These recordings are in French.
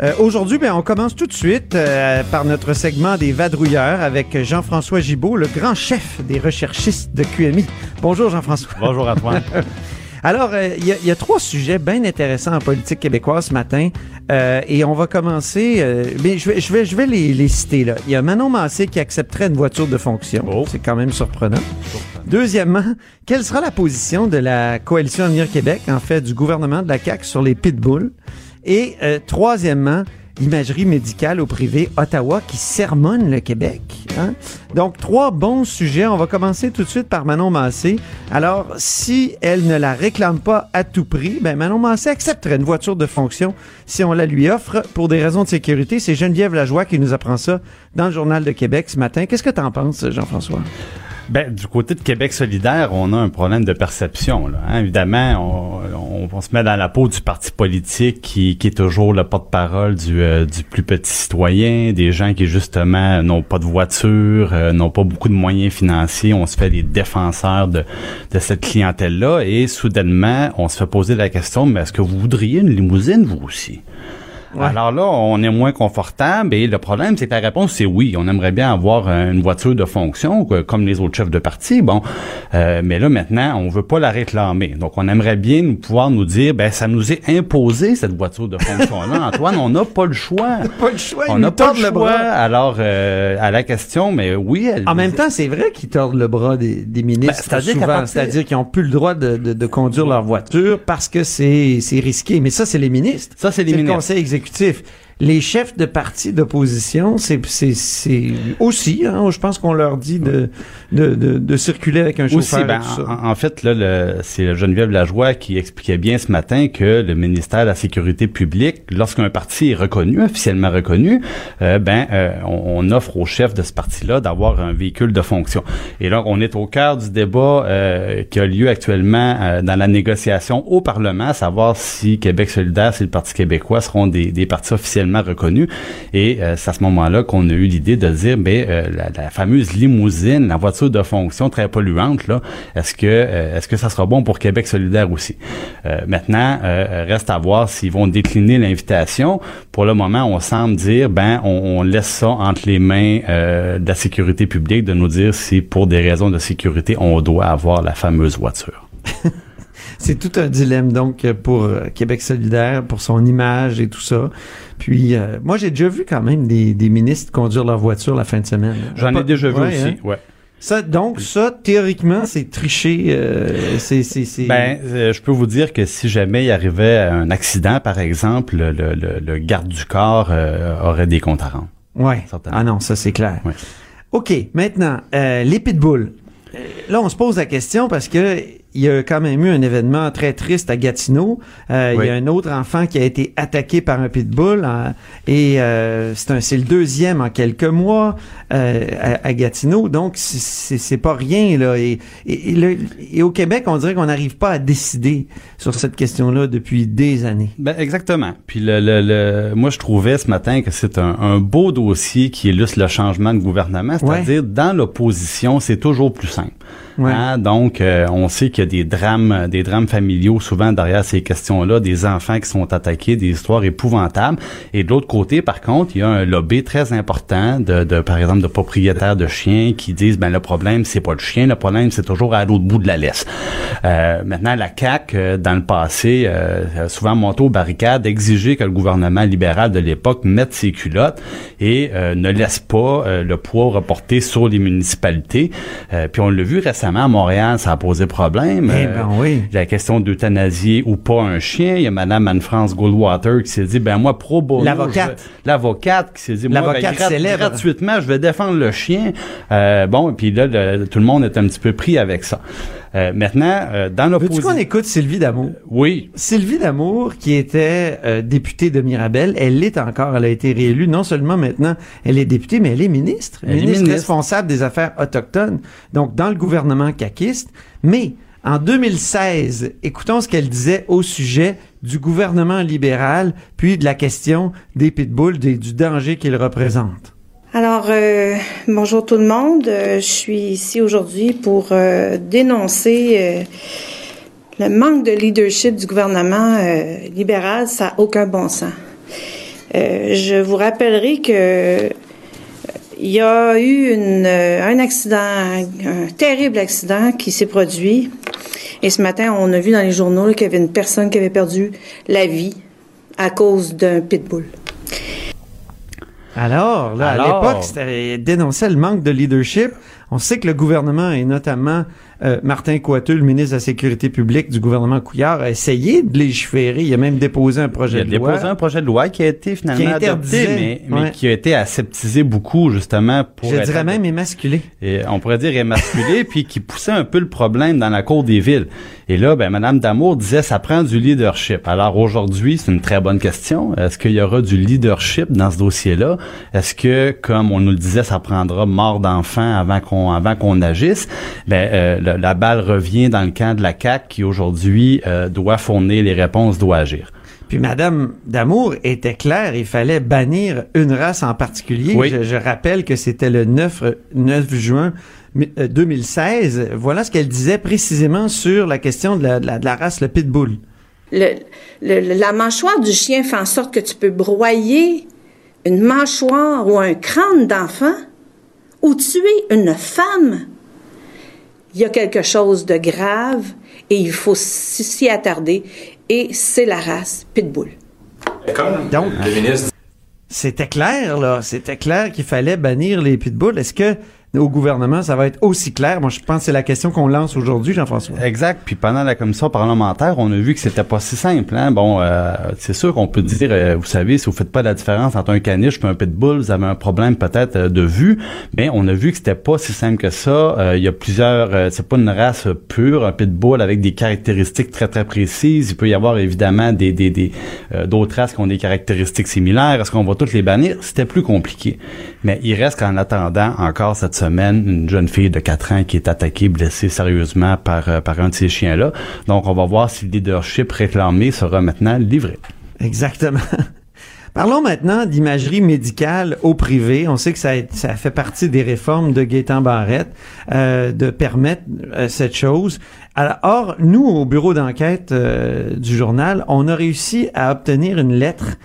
Euh, Aujourd'hui, ben, on commence tout de suite euh, par notre segment des vadrouilleurs avec Jean-François Gibault, le grand chef des recherchistes de QMI. Bonjour Jean-François. Bonjour Antoine. Alors, euh, il y, y a trois sujets bien intéressants en politique québécoise ce matin. Euh, et on va commencer. euh, mais je vais, je vais, je vais les, les citer là. Il y a Manon Massé qui accepterait une voiture de fonction. Oh. C'est quand même surprenant. Deuxièmement, quelle sera la position de la coalition Avenir Québec, en fait, du gouvernement de la CAQ sur les pitbulls? Et euh, troisièmement, l'imagerie médicale au privé Ottawa qui sermonne le Québec. hein? Donc, trois bons sujets. On va commencer tout de suite par Manon Massé. Alors, si elle ne la réclame pas à tout prix, ben Manon Massé accepterait une voiture de fonction si on la lui offre pour des raisons de sécurité. C'est Geneviève Lajoie qui nous apprend ça dans le Journal de Québec ce matin. Qu'est-ce que tu en penses, Jean-François? Ben, du côté de Québec solidaire, on a un problème de perception. Là, hein. Évidemment, on, on- se met dans la peau du parti politique qui, est toujours le porte-parole du, euh, du plus petit citoyen, des gens qui justement n'ont pas de voiture, euh, n'ont pas beaucoup de moyens financiers. On se fait des défenseurs de, de cette clientèle-là et soudainement, on se fait poser la question, mais est-ce que vous voudriez une limousine, vous aussi? Ouais. Alors là, on est moins confortable et le problème, c'est que la réponse, c'est oui. On aimerait bien avoir euh, une voiture de fonction, comme les autres chefs de parti, bon. Euh, mais là, maintenant, on veut pas la réclamer. Donc, on aimerait bien nous pouvoir nous dire, ben, ça nous est imposé, cette voiture de fonction-là. Antoine, on n'a pas le choix. Pas le choix, On n'a pas le le choix. bras. Alors, euh, à la question, mais oui, elle En même temps, c'est vrai qu'ils tordent le bras des, des ministres. Ben, c'est-à-dire souvent. qu'ils n'ont plus le droit de, de- de conduire leur voiture parce que c'est risqué. Mais ça, c'est les ministres. Ça, c'est les le ministres. conseil exécutif. Les chefs de partis d'opposition, c'est aussi, hein, je pense qu'on leur dit de, de, de, de circuler avec un Aussi, chauffeur ben, et tout ça. en, en fait, là, le- c'est Geneviève Lajoie qui expliquait bien ce matin que le ministère de la Sécurité publique, lorsqu'un parti est reconnu, officiellement reconnu, euh, ben, euh, on, on offre au chef de ce parti-là d'avoir un véhicule de fonction. Et là, on est au cœur du débat euh, qui a lieu actuellement euh, dans la négociation au Parlement, à savoir si Québec solidaire, si le Parti québécois seront des, des partis officiellement reconnus. Et euh, c'est à ce moment-là qu'on a eu l'idée de dire, ben, euh, la, la fameuse limousine, la voiture de fonction très polluante, là, est-ce que euh, est-ce que ça sera bon pour Québec solidaire aussi? Euh, maintenant, euh, reste à voir s'ils vont décliner l'invitation. Pour le moment, on semble dire, ben, on, on laisse ça entre les mains de la sécurité publique de nous dire si, pour des raisons de sécurité, on doit avoir la fameuse voiture. C'est tout un dilemme, donc, pour Québec solidaire, pour son image et tout ça. Puis, euh, moi, j'ai déjà vu quand même des, des ministres conduire leur voiture la fin de semaine. J'en ai déjà vu Ouais, aussi. hein? Ouais. Ça, donc, ça, théoriquement, c'est tricher. euh, c'est, c'est, c'est- Ben, euh, je peux vous dire que si jamais il arrivait un accident, par exemple, le, le- le- garde du corps euh, aurait des comptes à rendre. ouais. Ah non, ça, c'est clair. Ouais. OK, maintenant, euh, les pitbulls. Euh, Là, on se pose la question parce que il y a quand même eu un événement très triste à Gatineau. Euh, Il y a un autre enfant qui a été attaqué par un pitbull hein, et euh, c'est un, c'est le deuxième en quelques mois euh, à, à Gatineau. Donc c'est- c'est pas rien là. Et, et, et le- et au Québec, on dirait qu'on n'arrive pas à décider sur cette question-là depuis des années. Ben, exactement. Puis le, le, le- moi, je trouvais ce matin que c'est un, un beau dossier qui illustre le changement de gouvernement. C'est-à-dire, dans l'opposition, c'est toujours plus simple. Hein, donc, euh, on sait qu'il y a des drames, des drames familiaux souvent derrière ces questions-là, des enfants qui sont attaqués, des histoires épouvantables. Et de l'autre côté, par contre, il y a un lobby très important de, par exemple, de propriétaires de chiens qui disent, ben le problème, c'est pas le chien, le problème, c'est toujours à l'autre bout de la laisse. Euh, maintenant, la CAC, euh, dans le passé, euh, souvent monté aux barricades, exiger que le gouvernement libéral de l'époque mette ses culottes et ne laisse pas le poids reporté sur les municipalités. Puis on l'a vu récemment à Montréal, ça a posé problème. Eh Euh, ben oui. la question d'euthanasier ou pas un chien. Il y a Madame Anne-France Goldwater qui s'est dit, ben moi, pro bono. L'avocate. L'avocate qui s'est dit, moi, ben, célèbre. gratuitement, je vais défendre le chien. Euh, bon, puis là, le- tout le monde est un petit peu pris avec ça. Euh, maintenant, euh, dans Veux-tu l'opposition... qu'on écoute Sylvie Damour? Oui, Sylvie Damour, qui était euh, députée de Mirabel, elle l'est encore. Elle a été réélue. Non seulement maintenant, elle est députée, mais elle est ministre. Elle est ministre, ministre. responsable des affaires autochtones. Donc, dans le gouvernement caquiste. Mais, en 2016, écoutons ce qu'elle disait au sujet du gouvernement libéral, puis de la question des pitbulls, des- du danger qu'ils représentent. Alors, euh, bonjour tout le monde. Euh, je suis ici aujourd'hui pour euh, dénoncer le manque de leadership du gouvernement libéral. Ça n'a aucun bon sens. Je vous rappellerai que il y a eu un accident, un terrible accident qui s'est produit. Et ce matin, on a vu dans les journaux qu'il y avait une personne qui avait perdu la vie à cause d'un pitbull. Alors, là, Alors? à l'époque, dénonçait le manque de leadership. On sait que le gouvernement, et notamment euh, Martin Coiteux, le ministre de la Sécurité publique du gouvernement Couillard, a essayé de légiférer. Il a même déposé un il projet a de déposé loi. un projet de loi qui a été finalement adopté, mais, mais ouais. qui a été aseptisé beaucoup, justement, pour Je être dirais même émasculé. et on pourrait dire émasculé, puis qui poussait un peu le problème dans la cour des villes. Et là, ben, Madame Damour disait, ça prend du leadership. Alors aujourd'hui, c'est une très bonne question. Est-ce qu'il y aura du leadership dans ce dossier-là? Est-ce que, comme on nous le disait, ça prendra mort d'enfants avant qu'on avant qu'on agisse? Ben, euh, la, la balle revient dans le camp de la CAC qui aujourd'hui euh, doit fournir les réponses, doit agir. Puis Madame Damour était claire, il fallait bannir une race en particulier. Oui. Je, je rappelle que c'était le 9, euh, 9 juin mi- euh, 2016. Voilà ce qu'elle disait précisément sur la question de la, de la, de la race, le pitbull. Le, le- la mâchoire du chien fait en sorte que tu peux broyer une mâchoire ou un crâne d'enfant ou tuer une femme. Il y a quelque chose de grave et il faut s'y attarder et c'est la race pitbull. Comme Donc, le ministre C'était clair, là. C'était clair qu'il fallait bannir les pitbulls. Est-ce que au gouvernement, ça va être aussi clair? Moi, je pense que c'est la question qu'on lance aujourd'hui, Jean-François. Exact. Puis pendant la commission parlementaire, on a vu que c'était pas si simple. Hein? Bon, euh, c'est sûr qu'on peut dire, euh, vous savez, si vous faites pas la différence entre un caniche et un pitbull, vous avez un problème peut-être euh, de vue. Mais on a vu que c'était pas si simple que ça. Euh, Il y a plusieurs, euh, c'est pas une race pure, un pitbull avec des caractéristiques très très précises. Il peut y avoir évidemment des des des d'autres races qui ont des caractéristiques similaires. Est-ce qu'on va toutes les bannir? C'était plus compliqué. Mais il reste qu'en attendant encore cette une jeune fille de 4 ans qui est attaquée, blessée sérieusement par, euh, par un de ces chiens-là. Donc, on va voir si le leadership réclamé sera maintenant livré. Exactement. Parlons maintenant d'imagerie médicale au privé. On sait que ça, fait partie des réformes de Gaétan Barrette euh, de permettre euh, cette chose. Or, nous, au bureau d'enquête du journal, on a réussi à obtenir une lettre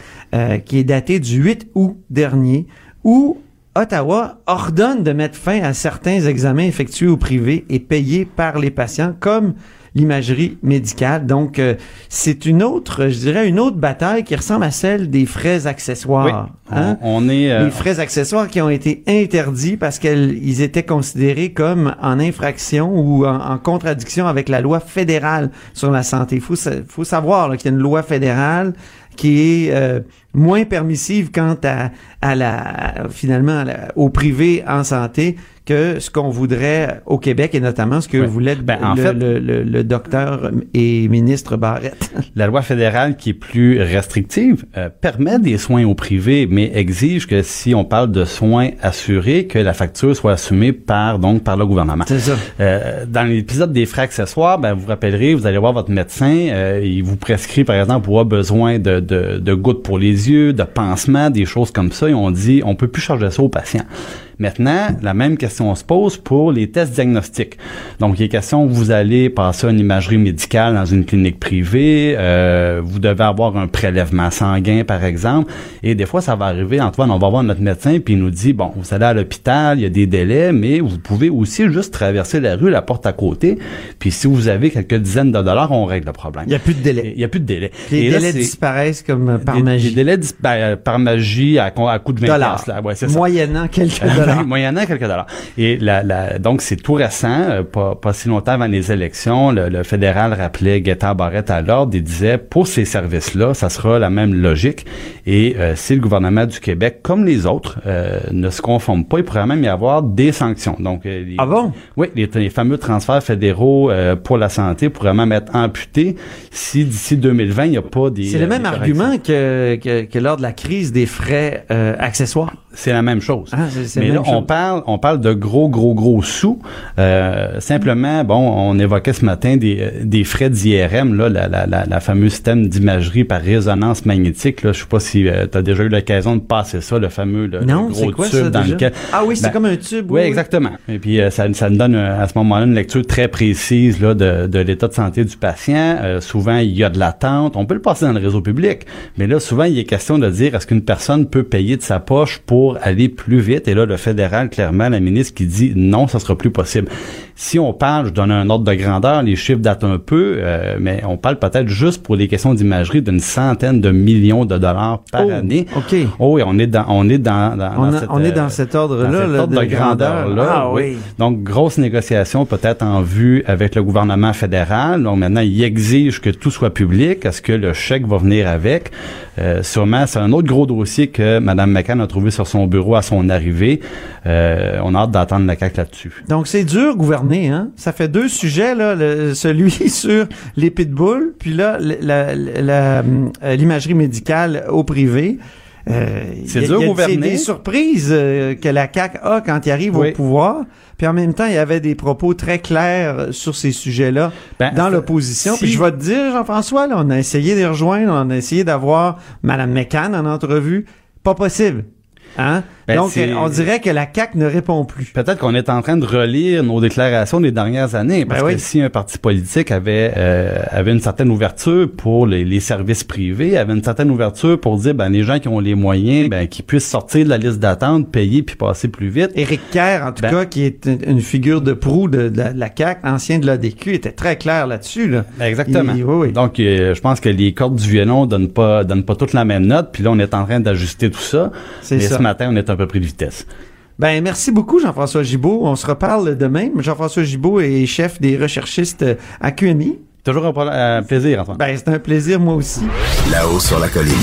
qui est datée du 8 août dernier où Ottawa ordonne de mettre fin à certains examens effectués au privé et payés par les patients, comme l'imagerie médicale. Donc, euh, c'est une autre, je dirais, une autre bataille qui ressemble à celle des frais accessoires. hein? On, on est... euh, Les frais accessoires qui ont été interdits parce qu'ils étaient considérés comme en infraction ou en, en contradiction avec la loi fédérale sur la santé. Il faut, faut savoir qu'il y a une loi fédérale qui est euh, moins permissive quant à, à la finalement au privé en santé que ce qu'on voudrait au Québec et notamment ce que Ouais. voulait Ben, en le, fait- le, le- le docteur et ministre Barrette. La loi fédérale qui est plus restrictive euh, permet des soins au privé, mais exige que si on parle de soins assurés, que la facture soit assumée par donc par le gouvernement. C'est ça. Euh, dans l'épisode des frais accessoires, ben, vous vous rappellerez, vous allez voir votre médecin, euh, il vous prescrit, par exemple, pour avoir besoin de, de, de gouttes pour les yeux, de pansements, des choses comme ça, et on dit, on peut plus charger ça aux patients. Maintenant, la même question se pose pour les tests diagnostiques. Donc, il est question que vous allez passer une imagerie médicale dans une clinique privée, euh, vous devez avoir un prélèvement sanguin, par exemple, et des fois, ça va arriver, Antoine, on va voir notre médecin, puis il nous dit, bon, vous allez à l'hôpital, il y a des délais, mais vous pouvez aussi juste traverser la rue, la porte à côté, puis si vous avez quelques dizaines de dollars, on règle le problème. Il n'y a plus de délai. Il n'y a plus de délai. Les Et délais disparaissent comme par des- magie. Des délais ben, par magie à, à coup de 20 Dollars. là. Ouais. Moyennant quelques dollars. dollars. moyennant quelques dollars. Et la, la, donc, c'est tout récent, euh, pas, pas si longtemps avant les élections. Le, le fédéral rappelait Guetta Barrette à l'ordre et disait, pour ces services-là, ça sera la même logique. Et euh, si le gouvernement du Québec, comme les autres, euh, ne se conforme pas, il pourrait même y avoir des sanctions. Donc, euh, les- Ah bon? Oui, les, les fameux transferts fédéraux euh, pour la santé pourraient même être amputés si d'ici 2020, il n'y a pas des... C'est le euh, même argument que, que, que lors de la crise des frais euh, accessoires? C'est la même chose. Ah, c'est- là, on parle, on parle de gros, gros, gros sous. Euh, simplement, bon, on évoquait ce matin des, euh, des frais d'IRM, là, la, la, la, la fameuse système d'imagerie par résonance magnétique. Là, je sais pas si tu as déjà eu l'occasion de passer ça, le fameux le, non, le c'est gros quoi tube ça dans déjà? lequel. Ah oui, c'est Ben, comme un tube. Oui, exactement. Et puis euh, ça, ça nous donne euh, à ce moment-là une lecture très précise là, de, de l'état de santé du patient. Euh, souvent, il y a de l'attente. On peut le passer dans le réseau public, mais là, souvent, il est question de dire est-ce qu'une personne peut payer de sa poche pour aller plus vite? Et là, le fédéral, clairement, la ministre qui dit non, ça sera plus possible. Si on parle, je donne un ordre de grandeur, les chiffres datent un peu, euh, mais on parle peut-être juste pour les questions d'imagerie d'une centaine de millions de dollars par Oh, année. OK. Oh, et on est dans, on est dans, dans, On, dans a- cette, on est euh, dans cet ordre-là ordre de grandeur-là. Ah oui. Donc, grosse négociation peut-être en vue avec le gouvernement fédéral. Donc, maintenant, il exige que tout soit public. Est-ce que le chèque va venir avec? Euh, sûrement, c'est un autre gros dossier que Mme McCann a trouvé sur son bureau à son arrivée. Euh, on a hâte d'attendre la CAQ là-dessus. Donc c'est dur gouverner, hein? Ça fait deux sujets là, le- celui sur les pitbulls, puis là euh, l'imagerie médicale au privé. Euh, C'est dur y a gouverner. des, des surprises euh, que la CAQ a quand il arrive Oui. au pouvoir. Puis en même temps, il y avait des propos très clairs sur ces sujets-là Ben, dans l'opposition. si- Puis je vais te dire, Jean-François, là, on a essayé de les rejoindre, on a essayé d'avoir Mme McCann en entrevue. Pas possible. Hein? Ben, Donc, on dirait que la CAQ ne répond plus. Peut-être qu'on est en train de relire nos déclarations des dernières années, parce Ben oui. que si un parti politique avait euh, avait une certaine ouverture pour les, les services privés, avait une certaine ouverture pour dire ben les gens qui ont les moyens, ben qui puissent sortir de la liste d'attente, payer puis passer plus vite. Éric Kerr, en tout Ben- cas, qui est une, une figure de proue de, de la, de la CAQ, ancien de l'ADQ, était très clair là-dessus. Là. Exactement. Il- oui, oui. Donc, euh, je pense que les cordes du violon donnent pas donnent pas toutes la même note. Puis là, on est en train d'ajuster tout ça. C'est Mais ça. ce matin, on est un peu pris de vitesse. Ben, merci beaucoup, Jean-François Gibault. On se reparle demain. Jean-François Gibault est chef des recherchistes à QMI. Toujours un, plaisir, Antoine. Ben, c'est un plaisir, moi aussi. Là-haut sur la colline.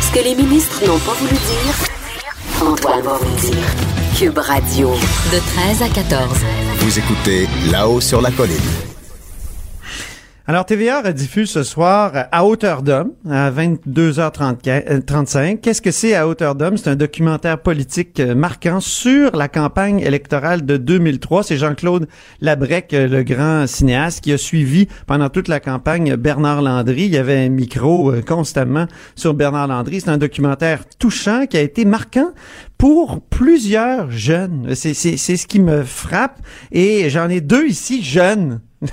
Ce que les ministres n'ont pas voulu dire, Antoine va vous le dire. Cube Radio. De 13 à 14. Vous écoutez Là-haut sur la colline. Alors, TVA rediffuse ce soir euh, à hauteur d'homme, à 22h35. Qu'est-ce que c'est à hauteur d'homme? C'est un documentaire politique euh, marquant sur la campagne électorale de 2003. C'est Jean-Claude Labrec, euh, le grand cinéaste, qui a suivi pendant toute la campagne Bernard Landry. Il y avait un micro euh, constamment sur Bernard Landry. C'est un documentaire touchant qui a été marquant pour plusieurs jeunes. C'est ce qui me frappe. Et j'en ai deux ici jeunes.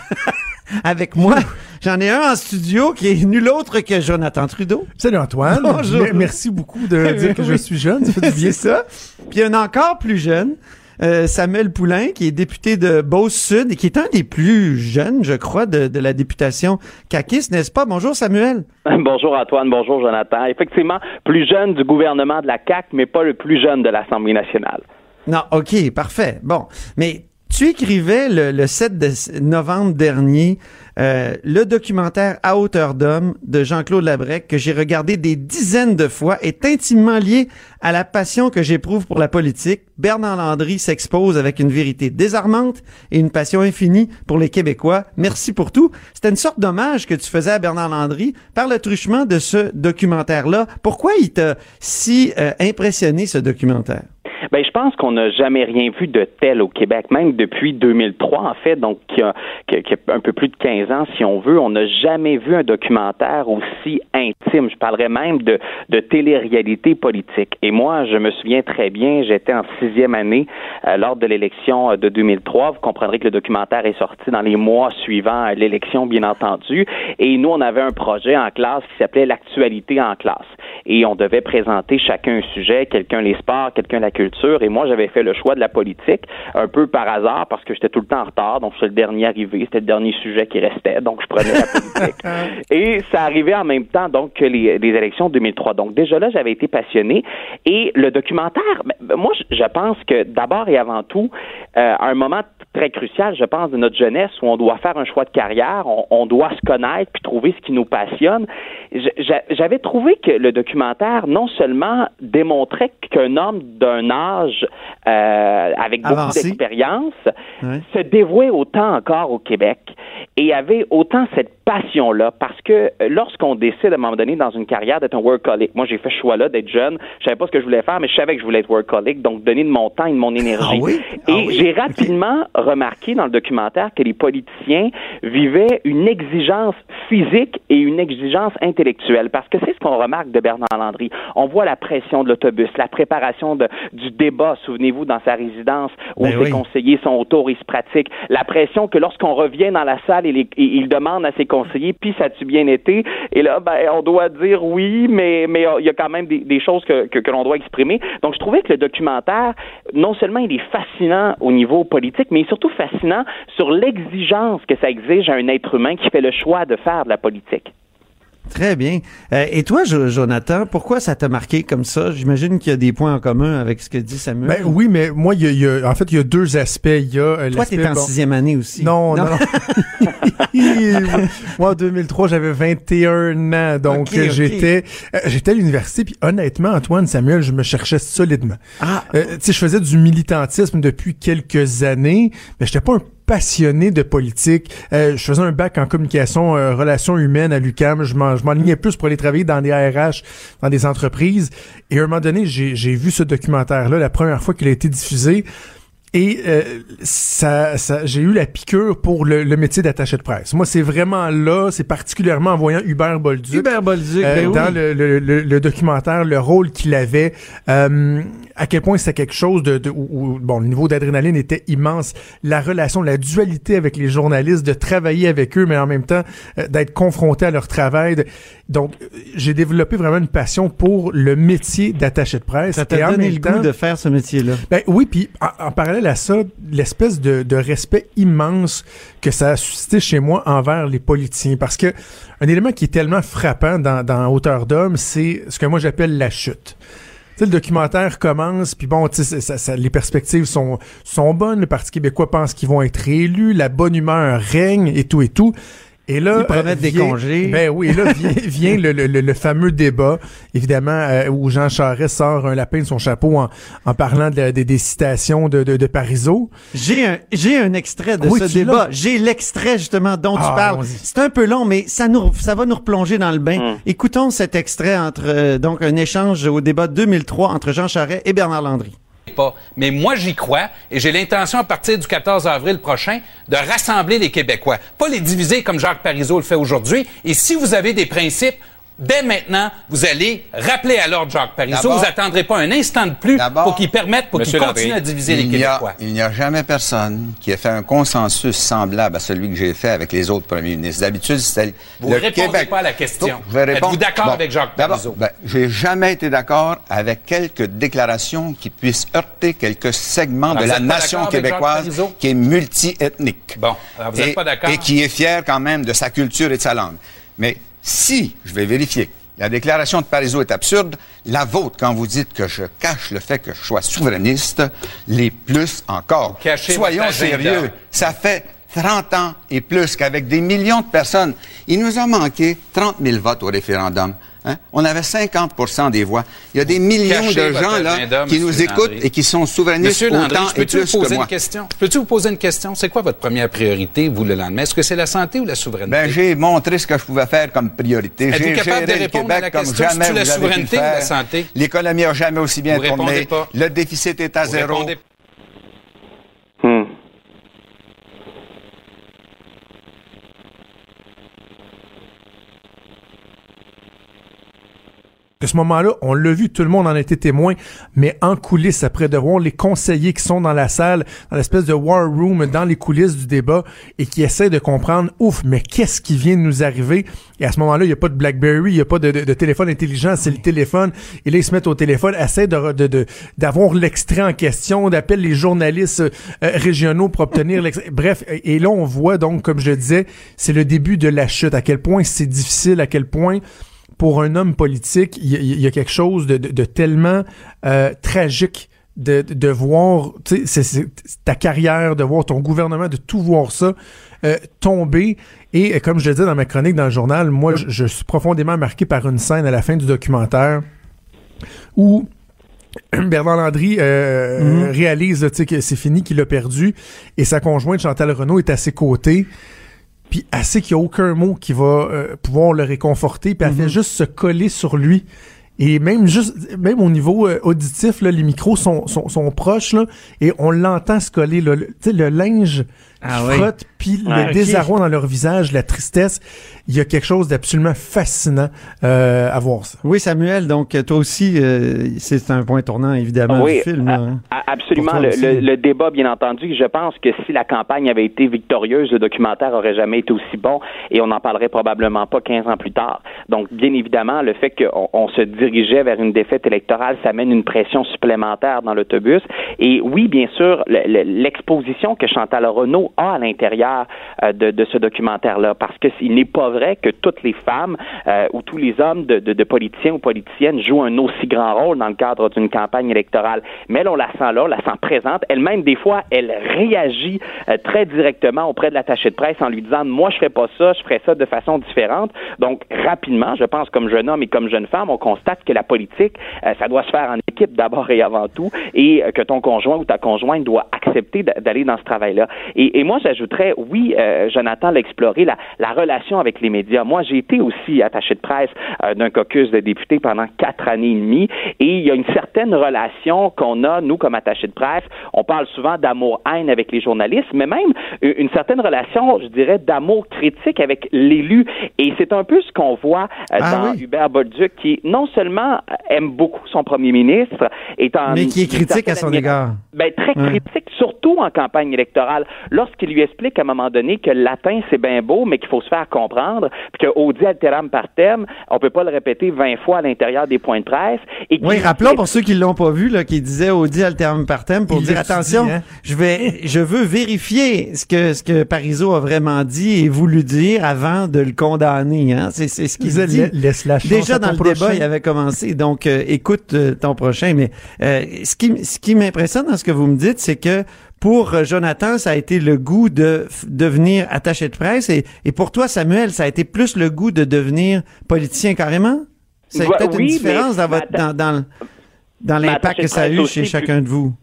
avec moi. J'en ai un en studio qui est nul autre que Jonathan Trudeau. Salut Antoine. Bonjour. Me- Merci beaucoup de dire que je suis jeune. Ça fait du bien. C'est ça. Puis il y en a encore plus jeune. euh, Samuel Poulain, qui est député de Beauce-Sud et qui est un des plus jeunes, je crois, de, de la députation caquiste, n'est-ce pas? Bonjour, Samuel. Bonjour Antoine, bonjour Jonathan. Effectivement, plus jeune du gouvernement de la CAC, mais pas le plus jeune de l'Assemblée nationale. Non, OK, parfait. Bon, mais tu écrivais le, le 7 de- novembre dernier euh, le documentaire À hauteur d'homme de Jean-Claude Labrec que j'ai regardé des dizaines de fois est intimement lié à la passion que j'éprouve pour la politique. Bernard Landry s'expose avec une vérité désarmante et une passion infinie pour les Québécois. Merci pour tout. C'était une sorte d'hommage que tu faisais à Bernard Landry par le truchement de ce documentaire-là. Pourquoi il t'a si euh, impressionné ce documentaire? Ben, je pense qu'on n'a jamais rien vu de tel au Québec, même depuis 2003, en fait, donc qui a, a- un peu plus de 15 ans, si on veut. On n'a jamais vu un documentaire aussi intime. Je parlerais même de, télé-réalité politique. Et moi, je me souviens très bien, j'étais en sixième année euh, lors de l'élection euh, de 2003. Vous comprendrez que le documentaire est sorti dans les mois suivants l'élection, bien entendu. Et nous, on avait un projet en classe qui s'appelait l'actualité en classe. Et on devait présenter chacun un sujet, quelqu'un les sports, quelqu'un la culture, et moi j'avais fait le choix de la politique, un peu par hasard parce que j'étais tout le temps en retard, donc j'étais le dernier arrivé, c'était le dernier sujet qui restait, donc je prenais la politique. et ça arrivait en même temps donc que les, les élections de 2003. Donc déjà là, j'avais été passionné. Et le documentaire, ben, moi je je pense que d'abord et avant tout, euh, à un moment très crucial, je pense, de notre jeunesse où on doit faire un choix de carrière, on, on doit se connaître puis trouver ce qui nous passionne. J'avais trouvé que le documentaire non seulement démontrait qu'un homme d'un âge euh, avec beaucoup d'expérience se dévouait autant encore au Québec et avait autant cette passion-là parce que euh, lorsqu'on décide à un moment donné dans une carrière d'être un workaholic, moi j'ai fait ce choix-là d'être jeune, je savais pas ce que je voulais faire, mais je savais que je voulais être workaholic, donc donner de mon temps et de mon énergie. Ah oui? Et Ah oui? j'ai rapidement remarqué dans le documentaire que les politiciens vivaient une exigence physique et une exigence intellectuelle parce que c'est ce qu'on remarque de Bernard Landry. On voit la pression de l'autobus, la préparation de, du débat, souvenez-vous, dans sa résidence où Ben ses oui. conseillers sont autour et se pratiquent. La pression que lorsqu'on revient dans la salle, il, il demande à ses conseillers, puis ça a-tu bien été? Et là, ben, on doit dire oui, mais mais il y a quand même des, des choses que, que, que l'on doit exprimer. Donc, je trouvais que le documentaire, non seulement il est fascinant au niveau politique, mais est surtout fascinant sur l'exigence que ça exige à un être humain qui fait le choix de faire de la politique. Très bien. Euh, et toi, Jo- Jonathan, pourquoi ça t'a marqué comme ça? J'imagine qu'il y a des points en commun avec ce que dit Samuel. Ben oui, mais moi, il y a, il y a- en fait, il y a deux aspects. Il y a euh, Toi, t'es l'aspect, en bon, sixième année aussi. Non, non, non. Moi, en 2003, j'avais 21 ans, donc j'étais euh, j'étais à l'université. Puis honnêtement, Antoine, Samuel, je me cherchais solidement. Ah. Euh, tu sais, je faisais du militantisme depuis quelques années, mais j'étais pas un passionné de politique. Euh, je faisais un bac en communication, euh, relations humaines à l'UCAM. Je m'en- je m'enlignais plus pour aller travailler dans des RH, dans des entreprises. Et à un moment donné, j'ai vu ce documentaire-là la première fois qu'il a été diffusé. Et euh, ça, ça j'ai eu la piqûre pour le, le métier d'attaché de presse. Moi, c'est vraiment là, c'est particulièrement en voyant Hubert Bolduc. Hubert Bolduc, euh, ben oui. dans le, le, le, le documentaire, le rôle qu'il avait, euh, à quel point c'était quelque chose de, de où, où, bon, le niveau d'adrénaline était immense, la relation, la dualité avec les journalistes, de travailler avec eux, mais en même temps d'être confronté à leur travail. de- donc, j'ai développé vraiment une passion pour le métier d'attaché de presse. Ça t'a donné le temps- goût de faire ce métier-là. ben oui, puis en, en parallèle à ça, l'espèce de, respect immense que ça a suscité chez moi envers les politiciens. Parce que un élément qui est tellement frappant dans, Hauteur d'homme, c'est ce que moi j'appelle la chute. Tu sais, le documentaire commence, puis bon, ça- ça- les perspectives sont, sont bonnes. Le Parti québécois pense qu'ils vont être réélus, la bonne humeur règne et tout et tout. Et là, Ils promettent des vient- congés. Ben oui, et là vient, vient le, le- le- le fameux débat, évidemment, euh, où Jean Charest sort un lapin de son chapeau en, en parlant de des- des citations de, de, de Parizeau. J'ai un, j'ai un extrait de Oui, ce débat. J'ai l'extrait justement dont Ah, tu parles. allons-y. C'est un peu long, mais ça nous, ça va nous replonger dans le bain. Mm. Écoutons cet extrait entre euh, donc un échange au débat 2003 entre Jean Charest et Bernard Landry. Mais moi, j'y crois et j'ai l'intention, à partir du 14 avril prochain, de rassembler les Québécois. Pas les diviser comme Jacques Parizeau le fait aujourd'hui. Et si vous avez des principes, dès maintenant, vous allez rappeler à l'ordre Jacques Parizeau. Vous attendrez pas un instant de plus pour qu'il permette, pour qu'il continue à diviser les il n'y a, Québécois. il n'y a jamais personne qui ait fait un consensus semblable à celui que j'ai fait avec les autres premiers ministres. D'habitude, c'était Vous le répondez Québec. pas à la question. Donc, je vais répondre. Êtes-vous d'accord avec Jacques Parizeau? ben, j'ai jamais été d'accord avec quelques déclarations qui puissent heurter quelques segments Alors, de la nation québécoise qui est multi-ethnique. Bon, alors vous êtes et, pas d'accord? Et qui est fier quand même de sa culture et de sa langue. Mais si, je vais vérifier, la déclaration de Parizeau est absurde, la vôtre, quand vous dites que je cache le fait que je sois souverainiste, les plus encore. Cachez Soyons sérieux. Ça fait 30 ans et plus qu'avec des millions de personnes, il nous a manqué 30 000 votes au référendum. Hein? On avait 50% des voix. Il y a des millions cachez de gens là qui nous écoutent Landry. et qui sont souverainistes Monsieur Landry, autant je et peux-tu plus vous que poser moi. une question? Peux-tu vous poser une question? C'est quoi votre première priorité, vous, le lendemain? Est-ce que c'est la santé ou la souveraineté? Ben, j'ai montré ce que je pouvais faire comme priorité. Êtes-vous J'ai capable de géré le répondre à la comme question? jamais C'est-tu la vous souveraineté ou la santé? L'économie n'a jamais aussi bien Vous tourné. pas. Le déficit est à Vous zéro. À ce moment-là, on l'a vu, tout le monde en été témoin, mais en coulisses, après de voir les conseillers qui sont dans la salle, dans l'espèce de war room, dans les coulisses du débat, et qui essaient de comprendre, ouf, mais qu'est-ce qui vient de nous arriver? Et à ce moment-là, il n'y a pas de BlackBerry, il n'y a pas de, de, téléphone intelligent, c'est le téléphone. Et là, ils se mettent au téléphone, essaient de, de, d'avoir l'extrait en question, d'appellent les journalistes euh, régionaux pour obtenir l'extrait. Bref, et là, on voit donc, comme je disais, c'est le début de la chute, à quel point c'est difficile, à quel point pour un homme politique, il y, a quelque chose de, tellement euh, tragique de, de voir ta carrière, de voir ton gouvernement, de tout voir ça euh, tomber. Et euh, comme je le disais dans ma chronique dans le journal, moi, je, suis profondément marqué par une scène à la fin du documentaire où Bernard Landry mm-hmm. réalise que c'est fini, qu'il a perdu, et sa conjointe Chantal Renault est à ses côtés puis elle sait qu'il n'y a aucun mot qui va euh, pouvoir le réconforter, puis elle fait mhm. juste se coller sur lui. Et même juste, même au niveau euh, auditif, là, les micros sont, sont, sont proches, là, et on l'entend se coller. Là, le, le linge ah, frottent, puis le désarroi dans leur visage, la tristesse. Il y a quelque chose d'absolument fascinant euh, à voir ça. Oui, Samuel, donc toi aussi, euh, c'est un point tournant, évidemment, oui, du film. Hein. absolument. Le, débat, bien entendu, je pense que si la campagne avait été victorieuse, le documentaire aurait jamais été aussi bon et on n'en parlerait probablement pas 15 ans plus tard. Donc, bien évidemment, le fait qu'on on se dirigeait vers une défaite électorale, ça mène une pression supplémentaire dans l'autobus. Et oui, bien sûr, l'exposition que Chantal Renault a à l'intérieur euh, de, ce documentaire-là, parce que il n'est pas vrai que toutes les femmes euh, ou tous les hommes de, politiciens ou politiciennes jouent un aussi grand rôle dans le cadre d'une campagne électorale. Mais elle, on la sent là, on la sent présente. Elle-même, des fois, elle réagit euh, très directement auprès de l'attaché de presse en lui disant, moi, je ferais pas ça, je ferais ça de façon différente. Donc, rapidement, je pense, comme jeune homme et comme jeune femme, on constate que la politique, ça doit se faire en équipe d'abord et avant tout, et que ton conjoint ou ta conjointe doit accepter d'aller dans ce travail-là. Et, et moi, j'ajouterais, oui, euh, Jonathan l'a exploré, la, la, relation avec les médias. Moi, j'ai été aussi attaché de presse euh, d'un caucus de députés pendant quatre années et demie, et il y a une certaine relation qu'on a, nous, comme attachés de presse. On parle souvent d'amour-haine avec les journalistes, mais même une certaine relation, je dirais, d'amour critique avec l'élu. Et c'est un peu ce qu'on voit euh, ah dans Hubert Bolduc, qui non seulement aime beaucoup son premier ministre, est en... Mais qui est critique à son égard. Ben, très critique, surtout en campagne électorale lorsqu'il lui explique à un moment donné que le latin, c'est bien beau, mais qu'il faut se faire comprendre, puis que audi alteram partem, on peut pas le répéter 20 fois à l'intérieur des points de presse. Et oui, rappelons pour ceux qui l'ont pas vu, là, qui disait audi alteram partem pour dire attention, hein? je vais, je veux vérifier ce que, ce que Parizeau a vraiment dit et voulu dire avant de le condamner, hein. C'est, c'est ce qu'il dit. Laisse la Déjà dans le débat, il avait commencé. Donc, euh, écoute euh, ton prochain, mais euh, ce qui, ce qui m'impressionne dans ce que vous me dites, c'est que pour euh, Jonathan, ça a été le goût de devenir attaché de presse. Et, et pour toi, Samuel, ça a été plus le goût de devenir politicien carrément? C'est peut-être une différence dans, votre, dans, dans, dans l'impact que ça a eu chez chacun de vous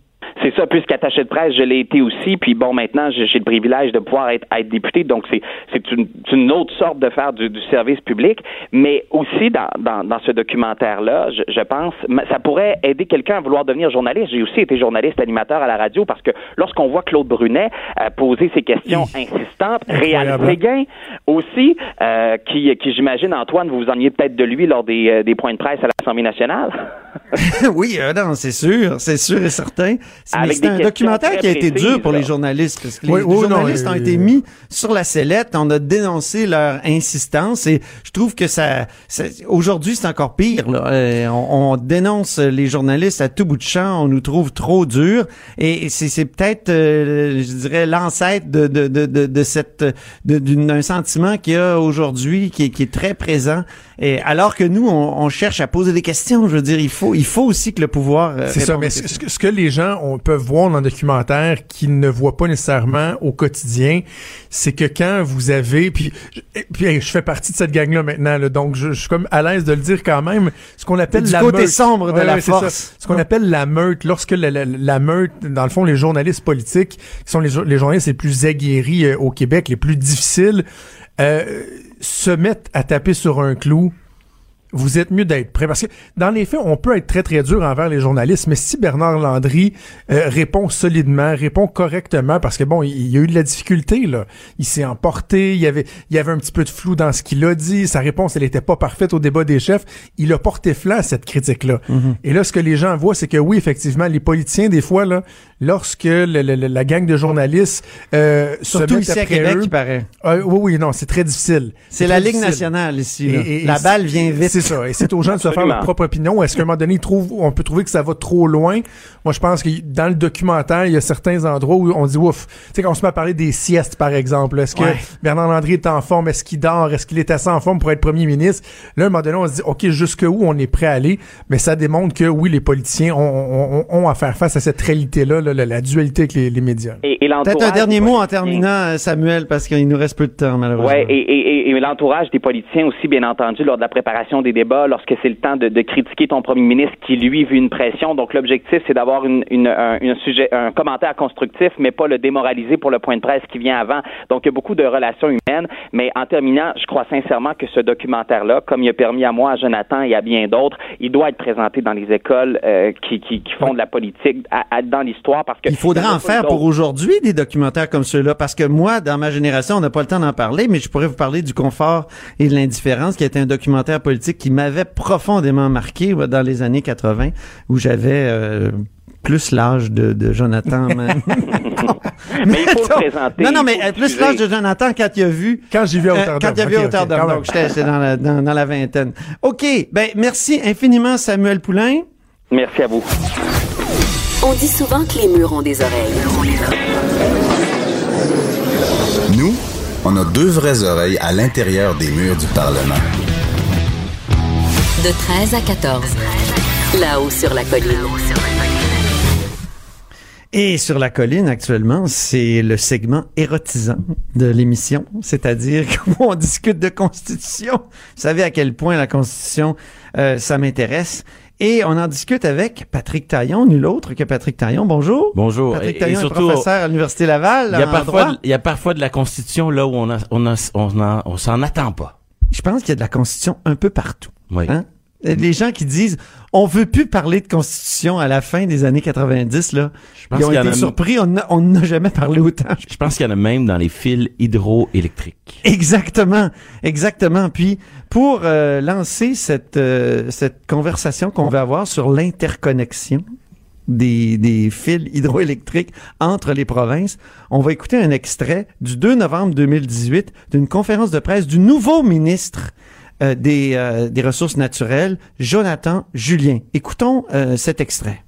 c'est ça, puisqu'attaché de presse, je l'ai été aussi. Puis bon, maintenant, j'ai le privilège de pouvoir être, être député. Donc, c'est une, une, autre sorte de faire du, du service public. Mais aussi, dans, dans, dans ce documentaire-là, je, je, pense, ça pourrait aider quelqu'un à vouloir devenir journaliste. J'ai aussi été journaliste animateur à la radio parce que lorsqu'on voit Claude Brunet euh, poser ces questions insistantes, Réal Séguin aussi, euh, qui, qui j'imagine, Antoine, vous vous ennuiez peut-être de lui lors des, euh, des points de presse à l'Assemblée nationale? oui, euh, non, c'est sûr, c'est sûr et certain. C'est un documentaire qui a été dur pour les journalistes parce que les, journalistes ont été mis sur la sellette. On a dénoncé leur insistance et je trouve que ça, aujourd'hui c'est encore pire. Là. Euh, on, dénonce les journalistes à tout bout de champ. On nous trouve trop durs et c'est peut-être, euh, je dirais, l'ancêtre de, de, de, de, de cette d'un sentiment qu'il y a aujourd'hui qui, qui est très présent. Et alors que nous, on, on cherche à poser des questions. Je veux dire, il faut il faut aussi que le pouvoir. Euh, c'est ça, mais ce, que les gens on, peuvent voir dans le documentaire qu'ils ne voient pas nécessairement au quotidien, c'est que quand vous avez, puis, puis je fais partie de cette gang-là maintenant, là, donc je, suis comme à l'aise de le dire quand même, ce qu'on appelle la côté sombre de la force. ce qu'on appelle la meute, lorsque la, la, meute, dans le fond, les journalistes politiques, qui sont les, les journalistes les plus aguerris euh, au Québec, les plus difficiles, euh, se mettent à taper sur un clou vous êtes mieux d'être prêt. Parce que dans les faits, on peut être très, très dur envers les journalistes, mais si Bernard Landry euh, répond solidement, répond correctement, parce que bon, il, y a eu de la difficulté, là. Il s'est emporté, il y avait, il y avait un petit peu de flou dans ce qu'il a dit, sa réponse, elle était pas parfaite au débat des chefs. Il a porté flanc à cette critique-là. Mhm. Et là, ce que les gens voient, c'est que oui, effectivement, les politiciens, des fois, là, lorsque le- la gang de journalistes euh, se Surtout mettent ici à après Québec, eux, il paraît. euh, oui, oui, non, c'est très difficile. C'est la Ligue difficile. nationale ici. là. Et- et- la balle vient vite. C'est ça. Et c'est aux gens de se faire leur propre opinion. Est-ce qu'à un moment donné, ils trouvent, on peut trouver que ça va trop loin? Moi, je pense que dans le documentaire, il y a certains endroits où on dit, ouf, tu sais, quand on se met à parler des siestes, par exemple, est-ce que Ouais. Bernard Landry est en forme? Est-ce qu'il dort? Est-ce qu'il est assez en forme pour être premier ministre? Là, à un moment donné, on se dit, OK, jusqu'où on est prêt à aller? Mais ça démontre que, oui, les politiciens ont, ont- ont- ont à faire face à cette réalité-là, là, la, la dualité avec les, les médias. Et, Peut-être un dernier des mot en politiciens- terminant, euh, Samuel, parce qu'il nous reste peu de temps, malheureusement. Ouais, et, et, et, et l'entourage des politiciens aussi, bien entendu, lors de la préparation des débats, lorsque c'est le temps de, de critiquer ton premier ministre qui, lui, vit une pression. Donc, l'objectif, c'est d'avoir une, une, un, un sujet, un commentaire constructif, mais pas le démoraliser pour le point de presse qui vient avant. Donc, il y a beaucoup de relations humaines. Mais en terminant, je crois sincèrement que ce documentaire-là, comme il a permis à moi, à Jonathan et à bien d'autres, il doit être présenté dans les écoles euh, qui, qui, qui font de la politique à- à- dans l'histoire parce que Il faudrait y a en faire pour aujourd'hui des documentaires comme ceux-là, parce que moi, dans ma génération, on n'a pas le temps d'en parler, mais je pourrais vous parler du confort et de l'indifférence, qui était un documentaire politique qui m'avait profondément marqué dans les années 80, où j'avais euh, plus l'âge de, de Jonathan. même. Mais il faut présenter, Non, non, mais euh, plus l'âge de Jonathan quand il a vu Quand j'ai vu à euh, quand il a vu Ok, à hauteur ok, d'homme. quand même. Donc, j'étais j'étais dans la, dans, dans la vingtaine. OK. Ben, merci infiniment, Samuel Poulain. Merci à vous. On dit souvent que les murs ont des oreilles. Nous, on a deux vraies oreilles à l'intérieur des murs du Parlement. De 13 à 14. Là-haut sur la colline. Et sur la colline, actuellement, c'est le segment érotisant de l'émission, c'est-à-dire qu'on discute de Constitution. Vous savez à quel point la Constitution, euh, ça m'intéresse. Et on en discute avec Patrick Taillon, nul autre que Patrick Taillon. Bonjour. Bonjour. Patrick Et- et Taillon est professeur à l'Université Laval. Il y, a parfois, il y a parfois de la Constitution là où on a, on a, on a- on s'en attend pas. Je pense qu'il y a de la Constitution un peu partout. Oui. Hein? Les gens qui disent on veut plus parler de Constitution à la fin des années 90, là, pense ils ont qu'il y en été a- surpris. On n'a- on n'a jamais parlé autant. Je pense qu'il y en a même dans les fils hydroélectriques. Exactement, exactement. Puis pour euh, lancer cette euh, cette conversation qu'on va avoir sur l'interconnexion des, des fils hydroélectriques entre les provinces, on va écouter un extrait du 2 novembre 2018 d'une conférence de presse du nouveau ministre euh, des, euh, des ressources naturelles, Jonathan Julien. Écoutons euh, cet extrait.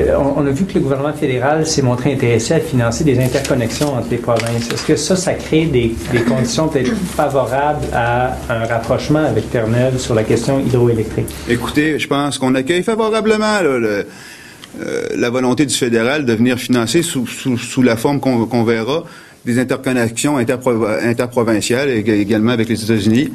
Euh, On a vu que le gouvernement fédéral s'est montré intéressé à financer des interconnexions entre les provinces. Est-ce que ça, ça crée des, des conditions peut-être favorables à un rapprochement avec Terre-Neuve sur la question hydroélectrique? Écoutez, je pense qu'on accueille favorablement là, le- euh, la volonté du fédéral de venir financer sous, sous- sous la forme qu'on qu'on verra des interconnexions interpro- interprovinciales et également avec les États-Unis.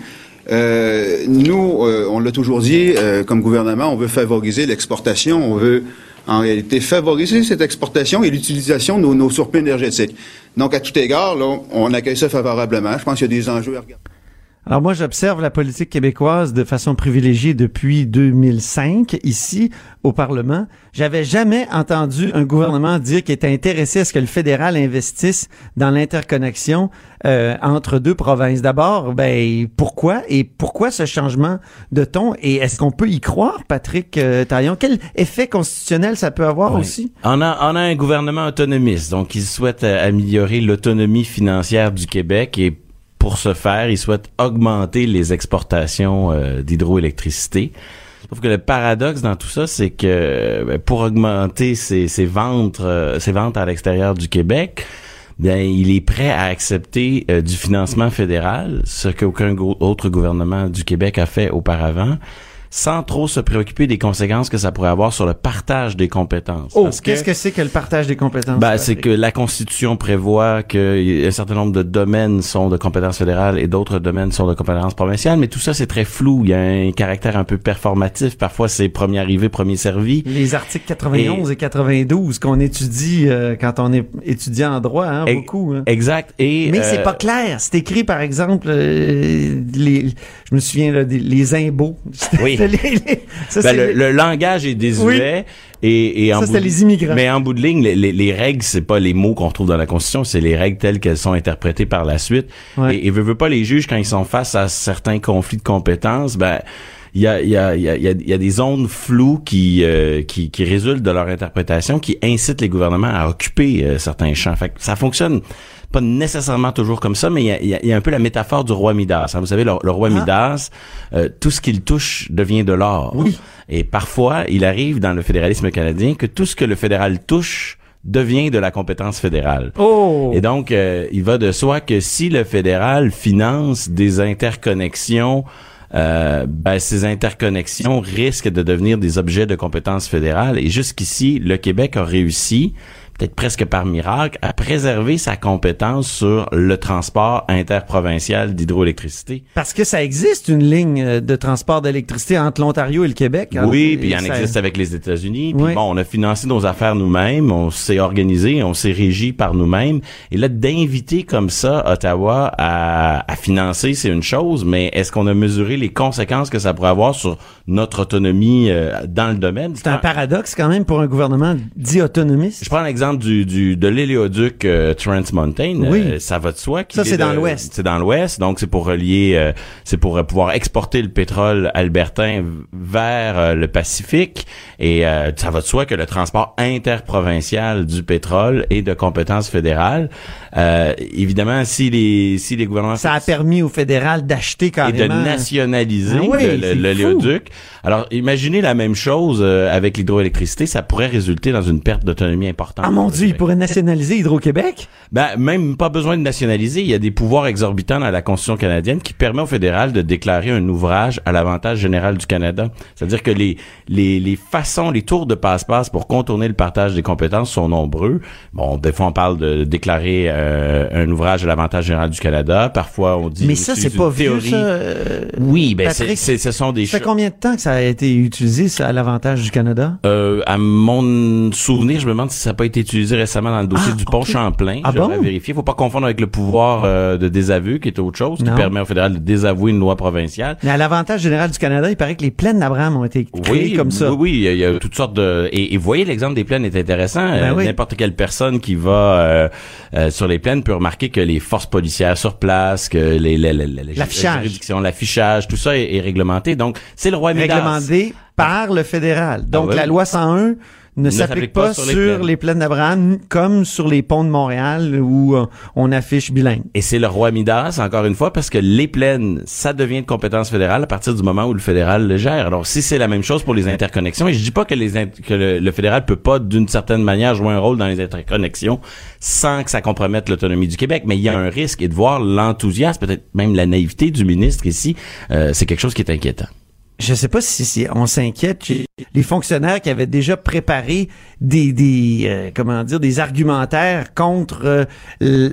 Euh, nous, euh, on l'a toujours dit, euh, comme gouvernement, on veut favoriser l'exportation, on veut en réalité favoriser cette exportation et l'utilisation de nos, nos surplus énergétiques. Donc, à tout égard, là, on accueille ça favorablement. Je pense qu'il y a des enjeux à regarder. Alors moi, j'observe la politique québécoise de façon privilégiée depuis 2005 ici au Parlement. J'avais jamais entendu un gouvernement dire qu'il était intéressé à ce que le fédéral investisse dans l'interconnexion euh, entre deux provinces. D'abord, ben pourquoi? Et pourquoi ce changement de ton? Et est-ce qu'on peut y croire, Patrick euh, Taillon Quel effet constitutionnel ça peut avoir Oui. aussi? On a, on a un gouvernement autonomiste, donc il souhaite euh, améliorer l'autonomie financière du Québec et pour ce faire, il souhaite augmenter les exportations euh, d'hydroélectricité. Sauf que le paradoxe dans tout ça, c'est que ben, pour augmenter ses, ses ventes, euh, ses ventes à l'extérieur du Québec, bien, il est prêt à accepter euh, du financement fédéral, ce qu'aucun autre gouvernement du Québec a fait auparavant. Sans trop se préoccuper des conséquences que ça pourrait avoir sur le partage des compétences. Oh, qu'est-ce que c'est que le partage des compétences? ben, c'est que la Constitution prévoit qu'un certain nombre de domaines sont de compétences fédérales et d'autres domaines sont de compétences provinciales, mais tout ça, c'est très flou. Il y a un caractère un peu performatif. Parfois, c'est premier arrivé, premier servi. Les articles 91 et, 92 qu'on étudie euh, quand on est étudiant en droit, hein, Et- beaucoup. hein. Exact. Et, Mais euh, c'est pas clair. C'est écrit, par exemple, euh, les, je me souviens, là, des- les imbos. Oui. Les- les- ça, Ben, c'est le, le langage est désuet. Et, et en Ça, de- les immigrants. Mais en bout de ligne, les, les- les règles, c'est pas les mots qu'on retrouve dans la Constitution, c'est les règles telles qu'elles sont interprétées par la suite. Ouais. Et, et veut, veut pas les juges quand ils sont face à certains conflits de compétences, ben il y a, y, a, y, a, y a des zones floues qui, euh, qui, qui résultent de leur interprétation, qui incitent les gouvernements à occuper euh, certains champs. Fait que ça fonctionne pas nécessairement toujours comme ça, mais il y a, il y a- il y a un peu la métaphore du roi Midas. hein. Vous savez, le, le roi Ah. Midas, euh, tout ce qu'il touche devient de l'or. Oui. Et parfois, il arrive dans le fédéralisme canadien que tout ce que le fédéral touche devient de la compétence fédérale. Oh! Et donc, euh, il va de soi que si le fédéral finance des interconnexions, euh, ben, ces interconnexions risquent de devenir des objets de compétence fédérale. Et jusqu'ici, le Québec a réussi, peut-être presque par miracle, à préserver sa compétence sur le transport interprovincial d'hydroélectricité. Parce que ça existe une ligne euh, de transport d'électricité entre l'Ontario et le Québec. hein? Oui, puis il y en existe avec les États-Unis. Puis Oui. bon, on a financé nos affaires nous-mêmes, on s'est organisé, on s'est régi par nous-mêmes. Et là, d'inviter comme ça Ottawa à, à financer, c'est une chose, mais est-ce qu'on a mesuré les conséquences que ça pourrait avoir sur notre autonomie euh, dans le domaine? C'est un paradoxe quand même pour un gouvernement dit autonomiste. Je prends du, du de l'éléoduc euh, Trans Mountain. Oui. Euh, ça va de soi. Ça, c'est est dans l'Ouest. C'est dans l'Ouest, donc c'est pour relier, euh, c'est pour euh, pouvoir exporter le pétrole albertain vers euh, le Pacifique. Et euh, ça va de soi que le transport interprovincial du pétrole est de compétence fédérale. Euh, évidemment, si les si les gouvernements Ça a permis au fédéral d'acheter et carrément. de nationaliser Ah oui. Alors, imaginez la même chose euh, avec l'hydroélectricité, ça pourrait résulter dans une perte d'autonomie importante. Ah mon Dieu, il pourrait nationaliser Hydro-Québec? Ben, même pas besoin de nationaliser. Il y a des pouvoirs exorbitants dans la Constitution canadienne qui permet au fédéral de déclarer un ouvrage à l'avantage général du Canada. C'est-à-dire que les, les, les façons, les tours de passe-passe pour contourner le partage des compétences sont nombreux. Bon, des fois, on parle de déclarer euh, un ouvrage à l'avantage général du Canada. Parfois, on dit... Mais ça, c'est pas une vieux, théorie. ça. euh, Oui, ben, c'est, Patrick, c'est- ce sont des Ça fait combien de temps que ça a été utilisé, ça, à l'avantage du Canada? Euh, à mon souvenir, je me demande si ça n'a pas été utilisé récemment dans le dossier Ah, du pont. Champlain. Ah bon? Faut pas confondre avec le pouvoir euh, de désaveu, qui est autre chose, qui permet au fédéral de désavouer une loi provinciale. Mais à l'avantage général du Canada, il paraît que les plaines d'Abraham ont été créées Oui, comme ça. Oui, oui, il y, a, toutes sortes de. Et, voyez, l'exemple des plaines est intéressant. Ben Euh, oui. N'importe quelle personne qui va euh, sur les plaines peut remarquer que les forces policières sur place, que les, les, les- les- les- L'affichage. tout ça est, est réglementé. Donc, c'est le roi Midas. Réglementé par le fédéral. Donc, Ah oui. la loi 101 ne s'applique pas, sur, les, plaines d'Abraham comme sur les ponts de Montréal où euh, on affiche bilingue. Et c'est le roi Midas, encore une fois, parce que les plaines, ça devient de compétence fédérale à partir du moment où le fédéral le gère. Alors, si c'est la même chose pour les interconnexions, et je dis pas que, les int- que le, le fédéral peut pas, d'une certaine manière, jouer un rôle dans les interconnexions sans que ça compromette l'autonomie du Québec, mais il y a un risque, et de voir l'enthousiasme, peut-être même la naïveté du ministre ici, euh, c'est quelque chose qui est inquiétant. Je sais pas si, si on s'inquiète les fonctionnaires qui avaient déjà préparé des, des euh, comment dire des argumentaires contre euh,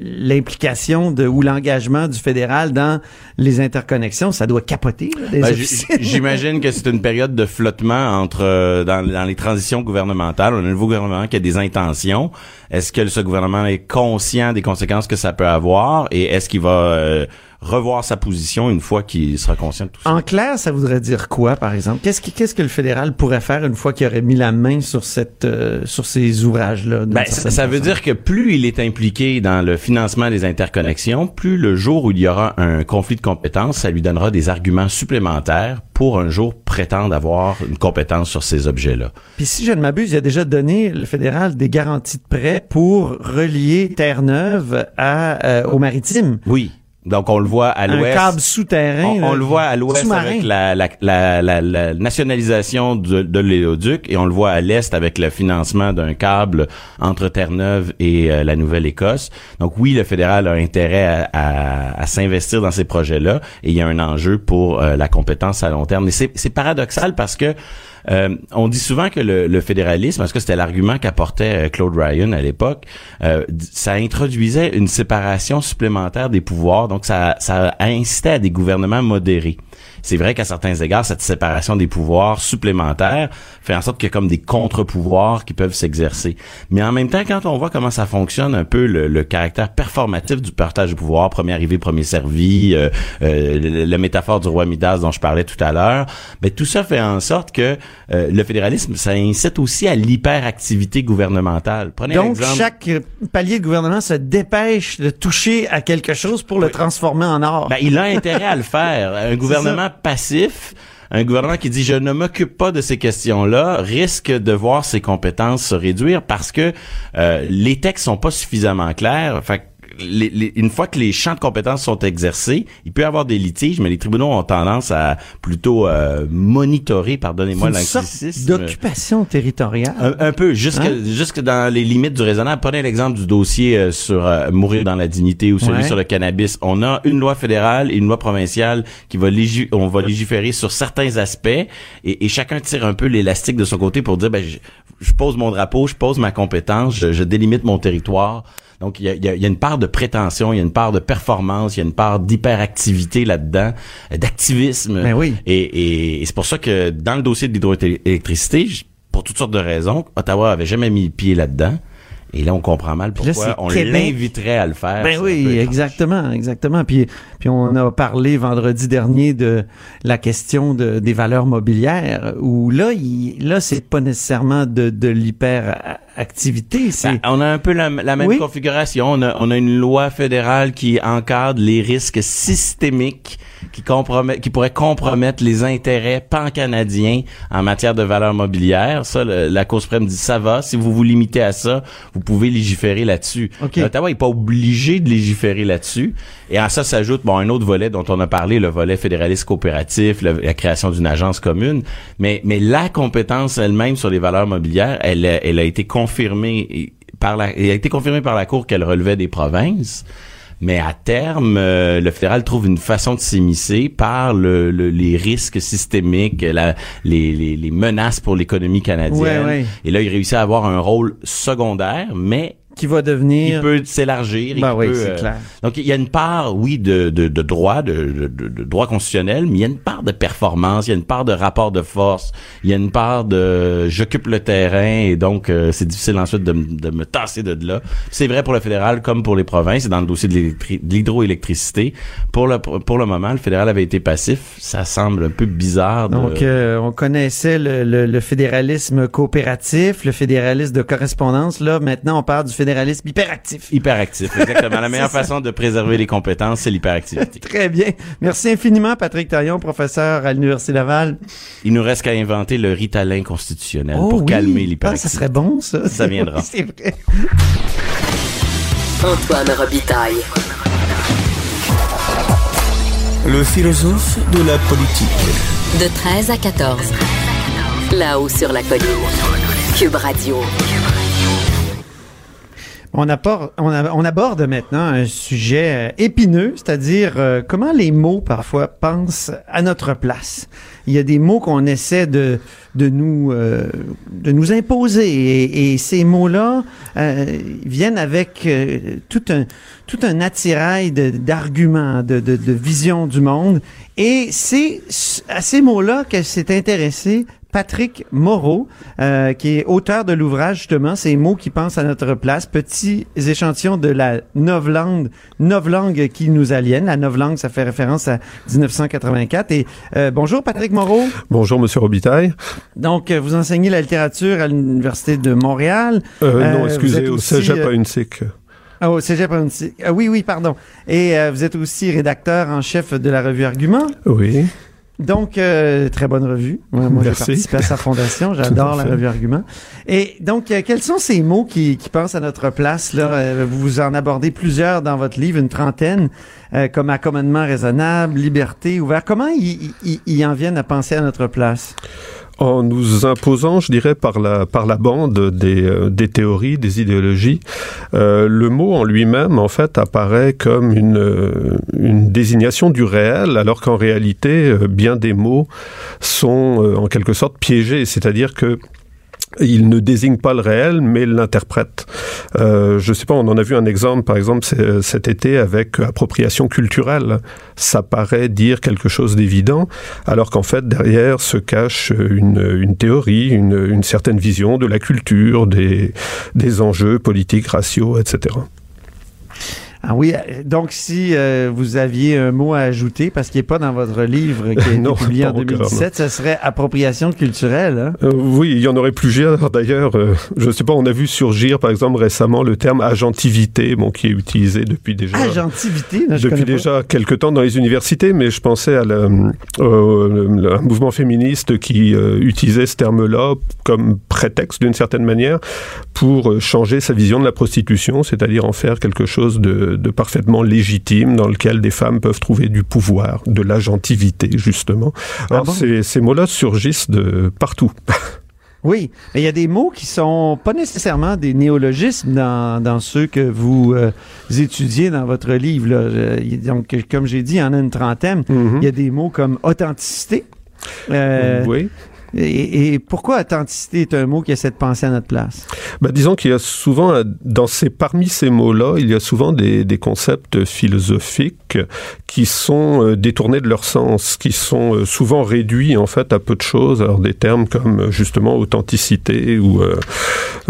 l'implication de ou l'engagement du fédéral dans les interconnexions, ça doit capoter Ben, J'imagine que c'est une période de flottement entre euh, dans, dans les transitions gouvernementales. On a un nouveau gouvernement qui a des intentions. Est-ce que ce gouvernement est conscient des conséquences que ça peut avoir et est-ce qu'il va euh, revoir sa position une fois qu'il sera conscient de tout ça? En clair, ça voudrait dire quoi, par exemple? Qu'est-ce que le fédéral pourrait faire une fois qu'il aurait mis la main sur cette euh, sur ces ouvrages-là Ben, ça, veut dire que plus il est impliqué dans le financement des interconnexions, plus le jour où il y aura un conflit de compétences, ça lui donnera des arguments supplémentaires pour un jour prétendre avoir une compétence sur ces objets-là. Puis si je ne m'abuse, il a déjà donné le fédéral des garanties de prêt pour relier Terre-Neuve à euh, au maritime. Oui. Donc, on le voit à Un l'ouest. câble souterrain. On, le voit à l'ouest avec la, la, la, la, nationalisation de, de l'éoduc et on le voit à l'est avec le financement d'un câble entre Terre-Neuve et euh, la Nouvelle-Écosse. Donc oui, le fédéral a intérêt à, à- à s'investir dans ces projets-là et il y a un enjeu pour euh, la compétence à long terme. Mais c'est paradoxal parce que euh, on dit souvent que le, le fédéralisme, parce que c'était l'argument qu'apportait euh, Claude Ryan à l'époque, euh, ça introduisait une séparation supplémentaire des pouvoirs, donc ça, ça incitait à des gouvernements modérés. C'est vrai qu'à certains égards, cette séparation des pouvoirs supplémentaires fait en sorte qu'il y a comme des contre-pouvoirs qui peuvent s'exercer. Mais en même temps, quand on voit comment ça fonctionne un peu le, le caractère performatif du partage du pouvoir, premier arrivé, premier servi, euh, euh, la métaphore du roi Midas dont je parlais tout à l'heure, ben tout ça fait en sorte que euh, le fédéralisme, ça incite aussi à l'hyperactivité gouvernementale. Prenez Donc, chaque palier de gouvernement se dépêche de toucher à quelque chose pour le transformer en or. Ben, il a intérêt à le faire. Un gouvernement passif, un gouvernement qui dit je ne m'occupe pas de ces questions-là, risque de voir ses compétences se réduire parce que euh, les textes sont pas suffisamment clairs. Fait les- les- une fois que les champs de compétences sont exercés, il peut y avoir des litiges, mais les tribunaux ont tendance à plutôt euh, monitorer, pardonnez-moi l'anglicisme. d'occupation territoriale. Un, un peu, jusque, Hein? jusque dans les limites du raisonnable. Prenez l'exemple du dossier euh, sur euh, mourir dans la dignité ou celui Ouais. sur le cannabis. On a une loi fédérale et une loi provinciale qui va légi- on va légiférer sur certains aspects et, et chacun tire un peu l'élastique de son côté pour dire ben je, je pose mon drapeau, je pose ma compétence, je, je délimite mon territoire. Donc, il y a, y a- y a une part de prétention, il y a une part de performance, il y a une part d'hyperactivité là-dedans, euh, d'activisme. Ben oui. Et, et- et c'est pour ça que dans le dossier de l'hydroélectricité, pour toutes sortes de raisons, Ottawa avait jamais mis le pied là-dedans. Et là, on comprend mal là, pourquoi on l'inviterait à le faire. Ben oui, exactement, exactement. Puis, puis on a parlé vendredi dernier de la question de, des valeurs mobilières, où là, il, là, c'est pas nécessairement de, de l'hyperactivité, c'est Ben, on a un peu la, la même Oui. configuration. On a, on a une loi fédérale qui encadre les risques systémiques qui, compromet, qui pourraient compromettre les intérêts pan-canadiens en matière de valeurs mobilières. Ça, le- la Cour suprême dit ça va. Si vous vous limitez à ça, vous pouvez légiférer là-dessus. OK. Ottawa n'est pas obligé de légiférer là-dessus. Et à ça s'ajoute bon un autre volet dont on a parlé, le volet fédéraliste coopératif, le- la création d'une agence commune. Mais, mais la compétence elle-même sur les valeurs mobilières, elle, elle a été confirmée par la, elle a été confirmée par la Cour qu'elle relevait des provinces. Mais à terme, euh, le fédéral trouve une façon de s'immiscer par le, le- les risques systémiques, la, les, les, les menaces pour l'économie canadienne. Ouais, ouais. Et là, il réussit à avoir un rôle secondaire, mais qui va devenir... il peut s'élargir. Ben oui, c'est euh, clair. Donc, il y a une part, oui, de, de, de droit, de, de, droit constitutionnel, mais il y a une part de performance, il y a une part de rapport de force, il y a une part de j'occupe le terrain et donc euh, c'est difficile ensuite de, me tasser de là. C'est vrai pour le fédéral comme pour les provinces et dans le dossier de l'hydroélectricité. Pour le, pour le moment, le fédéral avait été passif. Ça semble un peu bizarre. De... Donc, euh, on connaissait le, le- le fédéralisme coopératif, le fédéralisme de correspondance. Là, maintenant, on parle du fédéralisme hyperactif. Hyperactif, exactement. La meilleure façon de préserver les compétences, c'est l'hyperactivité. Très bien. Merci infiniment, Patrick Taillon, professeur à l'Université Laval. Il nous reste qu'à inventer le ritalin constitutionnel Oh pour oui. calmer Ah, l'hyperactivité. ça serait bon, ça. Ça viendra. C'est vrai. Antoine Robitaille. Le philosophe de la politique. De 13 à 14. Là-haut sur la colline. Cube Radio. On, aborde maintenant un sujet euh, épineux, c'est-à-dire euh, comment les mots parfois pensent à notre place. Il y a des mots qu'on essaie de, de, nous, euh, de nous imposer et, ces mots-là euh, viennent avec euh, tout, un, tout un attirail de- d'arguments, de, de, de vision du monde. Et c'est à ces mots-là que s'est intéressé Patrick Moreau, euh, qui est auteur de l'ouvrage justement Ces mots qui pensent à notre place, petits échantillons de la novlangue, novlangue qui nous aliène. La novlangue, ça fait référence à 1984. Et euh, bonjour Patrick Moreau. Bonjour, Monsieur Robitaille. Donc, euh, vous enseignez la littérature à l'Université de Montréal. Euh, Euh, non, excusez, êtes au aussi, Cégep euh, à UNSIC. Ah, au Cégep Annecy. Ah, oui, oui, pardon. Et euh, vous êtes aussi rédacteur en chef de la revue Argument. Oui. Donc, euh, très bonne revue. Ouais, moi, j'ai participé à sa fondation. J'adore la revue Argument. Et donc, euh, quels sont ces mots qui, qui pensent à notre place? Là, Euh, vous en abordez plusieurs dans votre livre, une trentaine, euh, comme accommodement raisonnable, liberté, ouvert. Comment ils, ils- ils en viennent à penser à notre place? En nous imposant, je dirais, par la, par la bande des, euh, des théories, des idéologies. Euh, le mot en lui-même, en fait, apparaît comme une, euh, une désignation du réel, alors qu'en réalité, bien des mots sont en quelque sorte piégés, c'est-à-dire que il ne désigne pas le réel, mais l'interprète. Euh, je sais pas, on en a vu un exemple, par exemple, c'est- cet été avec appropriation culturelle. Ça paraît dire quelque chose d'évident, alors qu'en fait, derrière se cache une, une théorie, une, une certaine vision de la culture, des, des enjeux politiques, raciaux, etc. Ah oui, euh, donc si euh, vous aviez un mot à ajouter, parce qu'il n'est pas dans votre livre qui a été Non, publié en pas encore, 2017, ce serait appropriation culturelle. Hein? Euh, oui, il y en aurait plusieurs. D'ailleurs, euh, je sais pas, on a vu surgir, par exemple, récemment le terme agentivité, bon, qui est utilisé depuis déjà. Agentivité, je depuis déjà quelques temps dans les universités, mais je pensais à la- le- un mouvement féministe qui utilisait ce terme-là comme prétexte d'une certaine manière pour changer sa vision de la prostitution, c'est-à-dire en faire quelque chose de, de parfaitement légitime dans lequel des femmes peuvent trouver du pouvoir, de l'agentivité justement. Ah Alors bon? ces, ces mots-là surgissent de partout. Oui, mais il y a des mots qui sont pas nécessairement des néologismes dans, dans ceux que vous euh, étudiez dans votre livre. Là. Euh, Donc, comme j'ai dit, il y en a une trentaine. Mhm. Il y a des mots comme authenticité. Euh, oui. Et, et pourquoi authenticité est un mot qui essaie de penser à notre place? Bah, disons qu'il y a souvent, euh, dans ces, parmi ces mots-là, il y a souvent des, des concepts philosophiques qui sont euh, détournés de leur sens, qui sont euh, souvent réduits en fait à peu de choses. Alors des termes comme justement authenticité ou euh,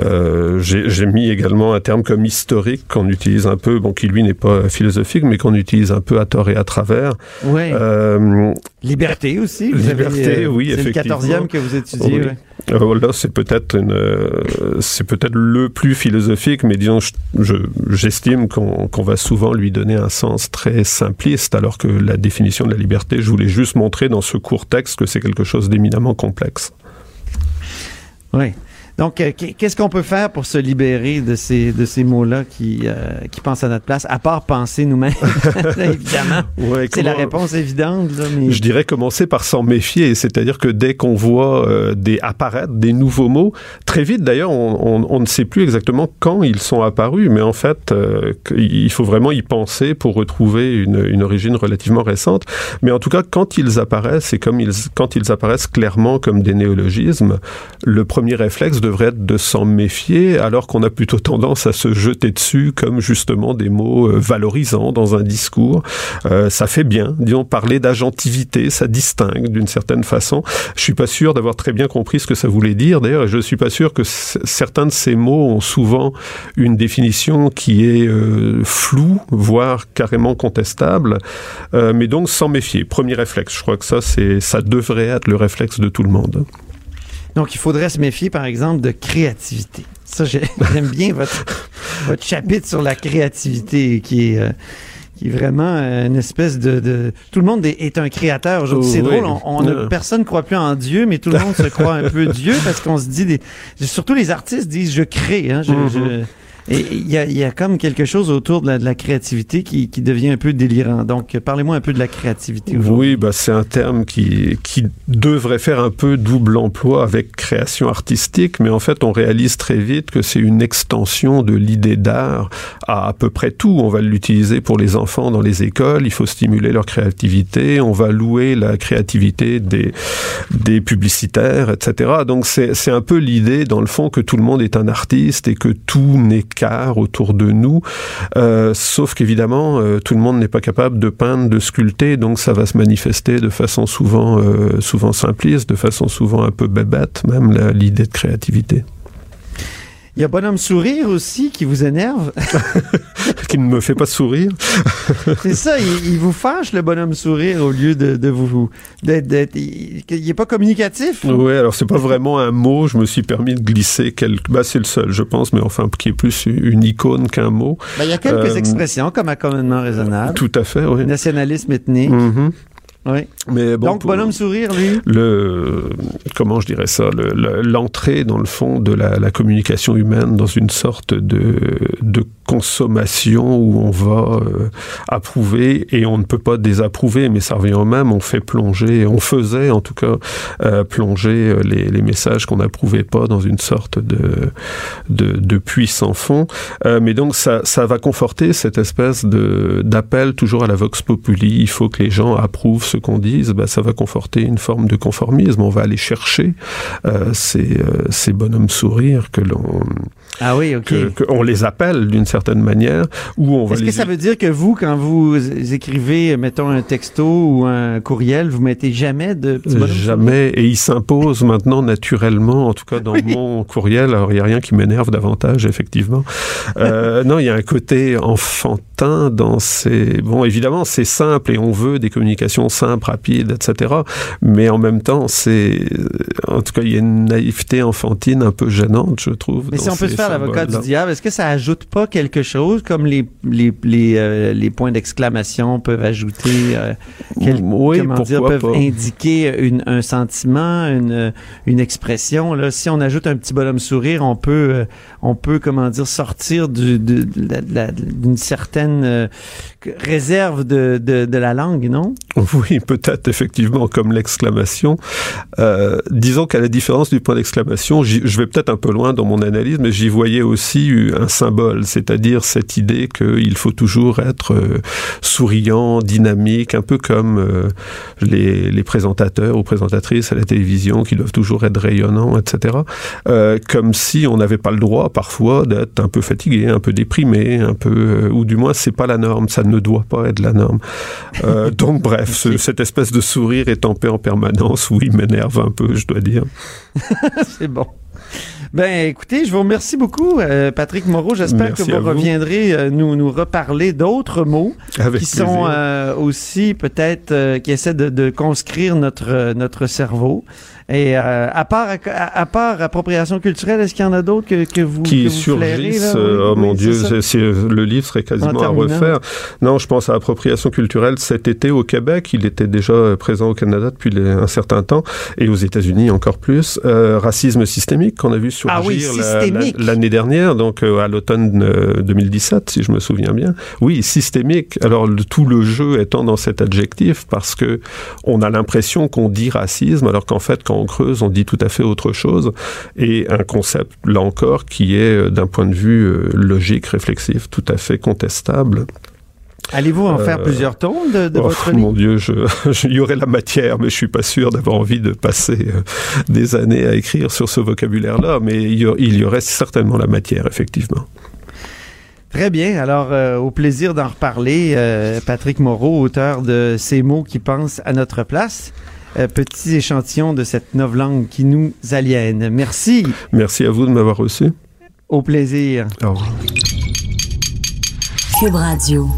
euh, j'ai mis également un terme comme historique qu'on utilise un peu, bon qui lui n'est pas philosophique, mais qu'on utilise un peu à tort et à travers. Euh, Liberté aussi. avez, Liberté, oui, effectivement. 14e que vous étudiez. Oui. ouais. Euh, là, c'est peut-être une, euh, c'est peut-être le plus philosophique, mais disons, je- je- j'estime qu'on qu'on va souvent lui donner un sens très simpliste, alors que la définition de la liberté, je voulais juste montrer dans ce court texte que c'est quelque chose d'éminemment complexe. Oui. Donc, euh, qu'est- qu'est-ce qu'on peut faire pour se libérer de ces, de ces mots-là qui, euh, qui pensent à notre place, à part penser nous-mêmes, évidemment. Ouais, C'est la réponse évidente, là, mais... Je dirais commencer par s'en méfier, c'est-à-dire que dès qu'on voit euh, des apparaître des nouveaux mots, très vite d'ailleurs, on, on- on ne sait plus exactement quand ils sont apparus, mais en fait, euh, il faut vraiment y penser pour retrouver une, une origine relativement récente. Mais en tout cas, quand ils apparaissent et comme ils, quand ils apparaissent clairement comme des néologismes, le premier réflexe devrait être de s'en méfier, alors qu'on a plutôt tendance à se jeter dessus comme justement des mots euh, valorisants dans un discours. Euh, ça fait bien, disons, parler d'agentivité, ça distingue d'une certaine façon. Je suis pas sûr d'avoir très bien compris ce que ça voulait dire, d'ailleurs, et je suis pas sûr que certains de ces mots ont souvent une définition qui est euh, floue, voire carrément contestable. Mais donc, s'en méfier. Premier réflexe. Je crois que ça, c'est, ça devrait être le réflexe de tout le monde. Donc, il faudrait se méfier, par exemple, de créativité. Ça, j'ai- j'aime bien votre, votre chapitre sur la créativité qui est... euh, qui est vraiment euh, une espèce de, de- Tout le monde est, est un créateur aujourd'hui. C'est oui. drôle, on, on a- personne ne croit plus en Dieu, mais tout le monde se croit un peu Dieu parce qu'on se dit... Des, surtout les artistes disent « je crée hein, je- Mhm. je- Et il y a, y a comme quelque chose autour de la, de la créativité qui, qui devient un peu délirant. Donc, parlez-moi un peu de la créativité. Oui, bah, c'est un terme qui, qui devrait faire un peu double emploi avec création artistique, mais en fait, on réalise très vite que c'est une extension de l'idée d'art à à peu près tout. On va l'utiliser pour les enfants dans les écoles, il faut stimuler leur créativité, on va louer la créativité des, des publicitaires, etc. Donc, c'est un peu l'idée, dans le fond, que tout le monde est un artiste et que tout qu'art autour de nous. Euh, sauf qu'évidemment, euh, tout le monde n'est pas capable de peindre, de sculpter, donc ça va se manifester de façon souvent, euh, souvent simpliste, de façon souvent un peu bébête, même l'idée de créativité. Il y a Bonhomme Sourire aussi qui vous énerve. Qui ne me fait pas sourire. C'est ça, il, il vous fâche le Bonhomme Sourire au lieu de, de vous... il il est pas communicatif. Oui, alors c'est pas vraiment un mot, je me suis permis de glisser quelques... Bah, c'est le seul, je pense, mais enfin, qui est plus une icône qu'un mot. Ben, il y a quelques Euh, expressions comme accommodement raisonnable, Tout à fait, oui. nationalisme ethnique. Mhm. Oui. Mais bon, Donc, bonhomme sourire, lui. le comment je dirais ça le- le- l'entrée dans le fond de la, la communication humaine dans une sorte de, de consommation où on va euh, approuver et on ne peut pas désapprouver mais ça revient au même on fait plonger on faisait en tout cas euh, plonger euh, les, les messages qu'on n'approuvait pas dans une sorte de de, de puits sans fond Euh, mais donc ça, ça va conforter cette espèce d'appel toujours à la vox populi il faut que les gens approuvent ce qu'on dise bah, ça va conforter une forme de conformisme on va aller chercher euh, ces, euh, ces bonhommes sourires que l'on Ah oui, OK. que, que on les appelle d'une certaine manière ou on va Est-ce les que ça veut dire que vous, quand vous écrivez, mettons, un texto ou un courriel, vous mettez jamais de Jamais. Et il s'impose maintenant naturellement, en tout cas dans mon courriel. Alors, il n'y a rien qui m'énerve davantage, effectivement. Euh, non, il y a un côté enfantin dans ces... Bon, évidemment, c'est simple et on veut des communications simples, rapides, etc. Mais en même temps, c'est... En tout cas, il y a une naïveté enfantine un peu gênante, je trouve. Mais si on peut se faire l'avocat du diable, est-ce que ça ajoute pas quelque chose comme les, les, les, euh, les points d'exclamation peuvent ajouter, euh, quel- Oui, comment dire, peuvent pas. indiquer une, un sentiment, une, une expression. Là? Si on ajoute un petit bonhomme sourire, on peut, euh, on peut comment dire, sortir du, de, euh, réserve de, de, la langue, non? Oui, peut-être effectivement comme l'exclamation. Euh, disons qu'à la différence du point d'exclamation, je vais peut-être un peu loin dans mon analyse, mais j'y voyais aussi un symbole, c'est-à-dire cette idée qu'il faut toujours être euh, souriant, dynamique, un peu comme les, les présentateurs ou présentatrices à la télévision qui doivent toujours être rayonnants, etc. Comme si on n'avait pas le droit parfois d'être un peu fatigué, un peu déprimé, un peu, ou du moins c'est pas la norme, ça ne doit pas être la norme. Euh, donc bref, ce- cette espèce de sourire étampé en permanence, oui, m'énerve un peu, je dois dire. C'est bon. Ben, écoutez, je vous remercie beaucoup, euh, Patrick Moreau. J'espère que vous, reviendrez euh, nous, nous reparler d'autres mots Avec qui plaisir. sont euh, aussi peut-être qui essaient de, de conscrire notre notre cerveau. Et euh, à part à, à part appropriation culturelle, est-ce qu'il y en a d'autres que, que vous qui que vous flairez, surgissent. là? euh, Oui, oh oui, mon Dieu, ça. c'est- c'est- le livre serait En quasiment à refaire. Non, je pense à appropriation culturelle cet été au Québec. Il était déjà euh, présent au Canada depuis les- un certain temps et aux États-Unis encore plus. Euh, racisme systémique qu'on a vu surgir Ah oui, la- la- systémique. l'année dernière, donc euh, à l'automne euh, 2017, si je me souviens bien. Oui, systémique. Alors le- tout le jeu étant dans cet adjectif parce que on a l'impression qu'on dit racisme alors qu'en fait quand on creuse on dit tout à fait autre chose et un concept là encore qui est euh, d'un point de vue euh, logique, réflexif, tout à fait contestable. Allez-vous en faire Euh, plusieurs tomes de, de Oh, votre mon livre Dieu, je, je- il y aurait la matière, mais je suis pas sûr d'avoir envie de passer euh, des années à écrire sur ce vocabulaire-là. Mais il y, a- il y aurait certainement la matière, effectivement. Très bien. Alors, euh, au plaisir d'en reparler, Patrick Moreau, auteur de Ces mots qui pensent à notre place. Euh, petit échantillon de cette novlangue qui nous aliène. Merci. Merci à vous de m'avoir reçu. Au plaisir. Au revoir. Cube Radio.